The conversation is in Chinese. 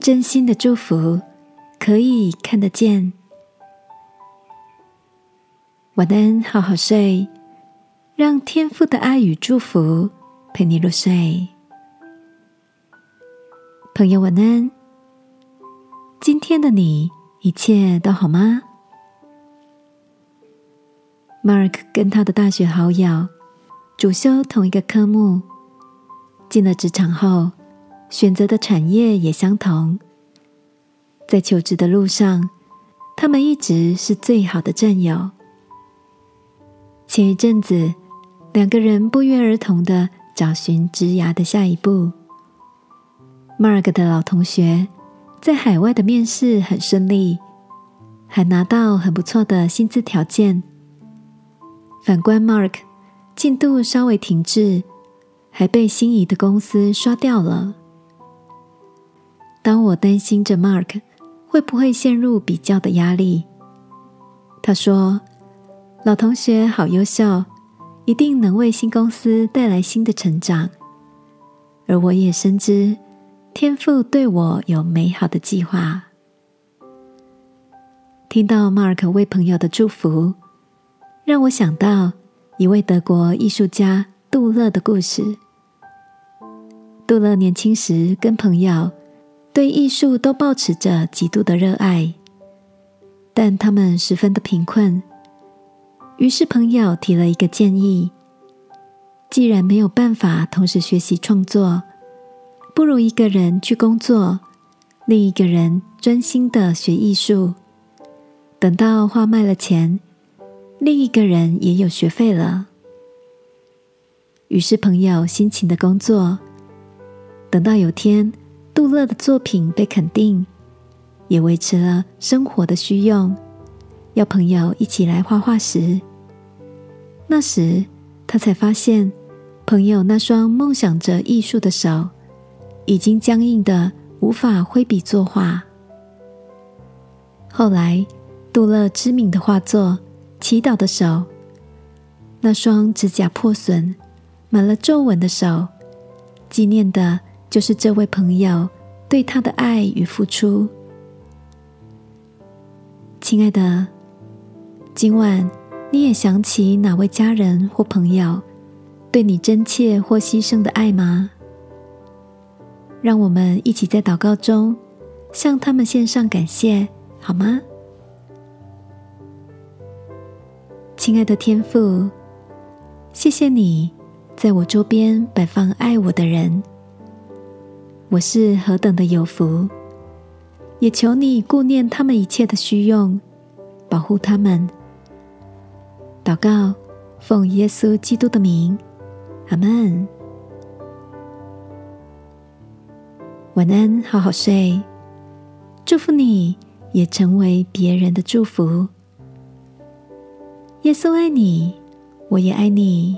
真心的祝福可以看得见。晚安，好好睡，让天父的爱与祝福陪你入睡。朋友，晚安。今天的你一切都好吗？Mark 跟他的大学好友主修同一个科目，进了职场后。选择的产业也相同，在求职的路上，他们一直是最好的战友。前一阵子，两个人不约而同的找寻职涯的下一步。Mark 的老同学在海外的面试很顺利，还拿到很不错的薪资条件。反观 Mark，进度稍微停滞，还被心仪的公司刷掉了。当我担心着 Mark 会不会陷入比较的压力，他说：“老同学好优秀，一定能为新公司带来新的成长。”而我也深知天赋对我有美好的计划。听到 Mark 为朋友的祝福，让我想到一位德国艺术家杜勒的故事。杜勒年轻时跟朋友。对艺术都保持着极度的热爱，但他们十分的贫困。于是朋友提了一个建议：既然没有办法同时学习创作，不如一个人去工作，另一个人专心的学艺术。等到画卖了钱，另一个人也有学费了。于是朋友辛勤的工作，等到有天。杜勒的作品被肯定，也维持了生活的需用。要朋友一起来画画时，那时他才发现，朋友那双梦想着艺术的手，已经僵硬的无法挥笔作画。后来，杜勒知名的画作《祈祷的手》，那双指甲破损、满了皱纹的手，纪念的。就是这位朋友对他的爱与付出，亲爱的，今晚你也想起哪位家人或朋友对你真切或牺牲的爱吗？让我们一起在祷告中向他们献上感谢，好吗？亲爱的天父，谢谢你在我周边摆放爱我的人。我是何等的有福，也求你顾念他们一切的需用，保护他们。祷告，奉耶稣基督的名，阿门。晚安，好好睡。祝福你，也成为别人的祝福。耶稣爱你，我也爱你。